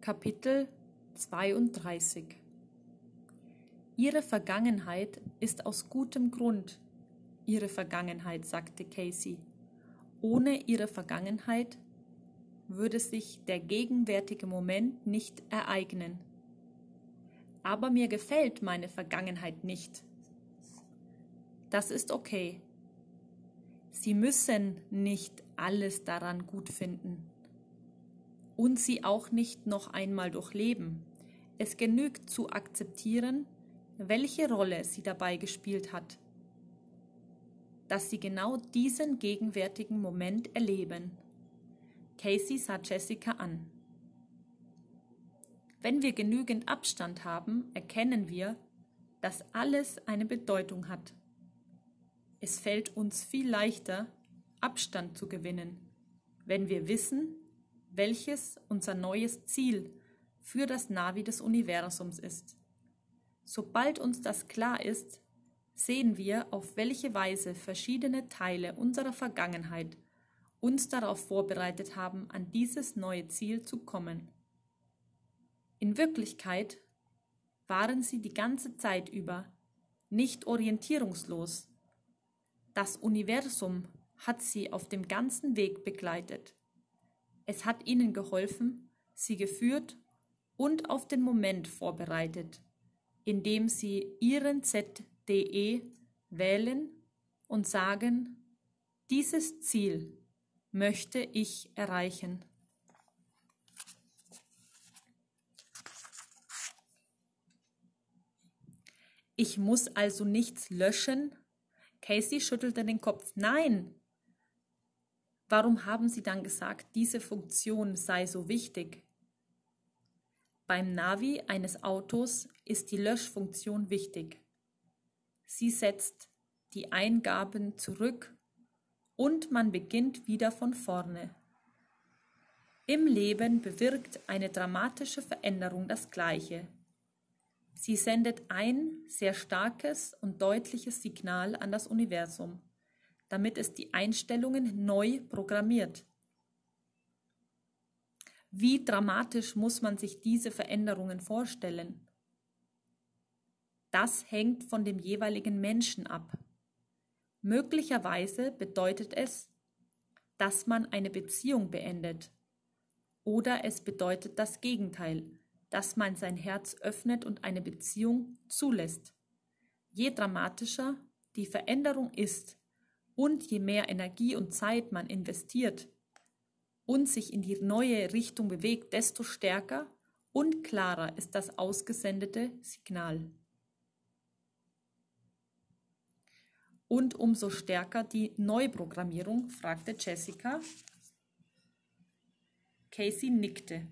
Kapitel 32 Ihre Vergangenheit ist aus gutem Grund Ihre Vergangenheit, sagte Casey. Ohne Ihre Vergangenheit würde sich der gegenwärtige Moment nicht ereignen. Aber mir gefällt meine Vergangenheit nicht. Das ist okay. Sie müssen nicht alles daran gut finden und sie auch nicht noch einmal durchleben. Es genügt zu akzeptieren, welche Rolle sie dabei gespielt hat, dass sie genau diesen gegenwärtigen Moment erleben. Casey sah Jessica an. Wenn wir genügend Abstand haben, erkennen wir, dass alles eine Bedeutung hat. Es fällt uns viel leichter, Abstand zu gewinnen, wenn wir wissen, welches unser neues Ziel für das Navi des Universums ist. Sobald uns das klar ist, sehen wir, auf welche Weise verschiedene Teile unserer Vergangenheit uns darauf vorbereitet haben, an dieses neue Ziel zu kommen. In Wirklichkeit waren sie die ganze Zeit über nicht orientierungslos, das Universum hat sie auf dem ganzen Weg begleitet. Es hat ihnen geholfen, sie geführt und auf den Moment vorbereitet, indem sie ihren ZDE wählen und sagen, dieses Ziel möchte ich erreichen. Ich muss also nichts löschen, Casey schüttelte den Kopf. Nein! Warum haben Sie dann gesagt, diese Funktion sei so wichtig? Beim Navi eines Autos ist die Löschfunktion wichtig. Sie setzt die Eingaben zurück und man beginnt wieder von vorne. Im Leben bewirkt eine dramatische Veränderung das Gleiche. Sie sendet ein sehr starkes und deutliches Signal an das Universum, damit es die Einstellungen neu programmiert. Wie dramatisch muss man sich diese Veränderungen vorstellen? Das hängt von dem jeweiligen Menschen ab. Möglicherweise bedeutet es, dass man eine Beziehung beendet. Oder es bedeutet das Gegenteil, dass man sein Herz öffnet und eine Beziehung zulässt. Je dramatischer die Veränderung ist und je mehr Energie und Zeit man investiert und sich in die neue Richtung bewegt, desto stärker und klarer ist das ausgesendete Signal. Und umso stärker die Neuprogrammierung, fragte Jessica. Casey nickte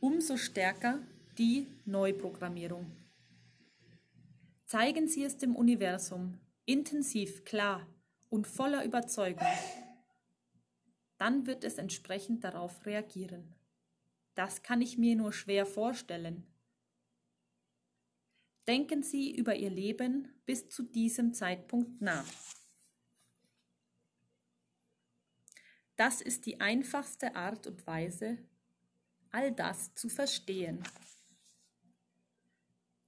umso stärker die Neuprogrammierung. Zeigen Sie es dem Universum, intensiv, klar und voller Überzeugung. Dann wird es entsprechend darauf reagieren. Das kann ich mir nur schwer vorstellen. Denken Sie über Ihr Leben bis zu diesem Zeitpunkt nach. Das ist die einfachste Art und Weise, all das zu verstehen.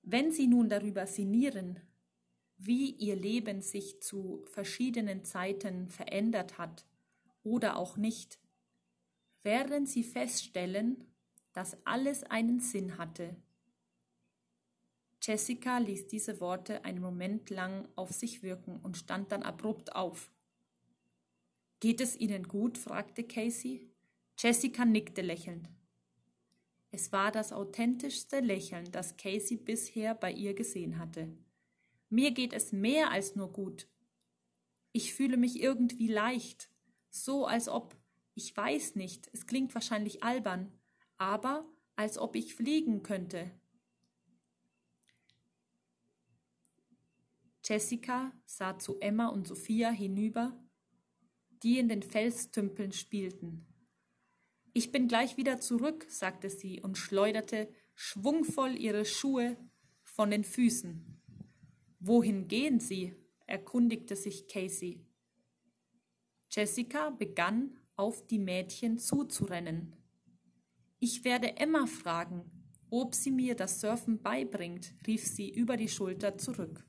Wenn Sie nun darüber sinnieren, wie Ihr Leben sich zu verschiedenen Zeiten verändert hat oder auch nicht, werden Sie feststellen, dass alles einen Sinn hatte. Jessica ließ diese Worte einen Moment lang auf sich wirken und stand dann abrupt auf. Geht es Ihnen gut? fragte Casey. Jessica nickte lächelnd. Es war das authentischste Lächeln, das Casey bisher bei ihr gesehen hatte. Mir geht es mehr als nur gut. Ich fühle mich irgendwie leicht, so als ob, ich weiß nicht, es klingt wahrscheinlich albern, aber als ob ich fliegen könnte. Jessica sah zu Emma und Sophia hinüber, die in den Felstümpeln spielten. Ich bin gleich wieder zurück, sagte sie und schleuderte schwungvoll ihre Schuhe von den Füßen. Wohin gehen Sie? erkundigte sich Casey. Jessica begann auf die Mädchen zuzurennen. Ich werde Emma fragen, ob sie mir das Surfen beibringt, rief sie über die Schulter zurück.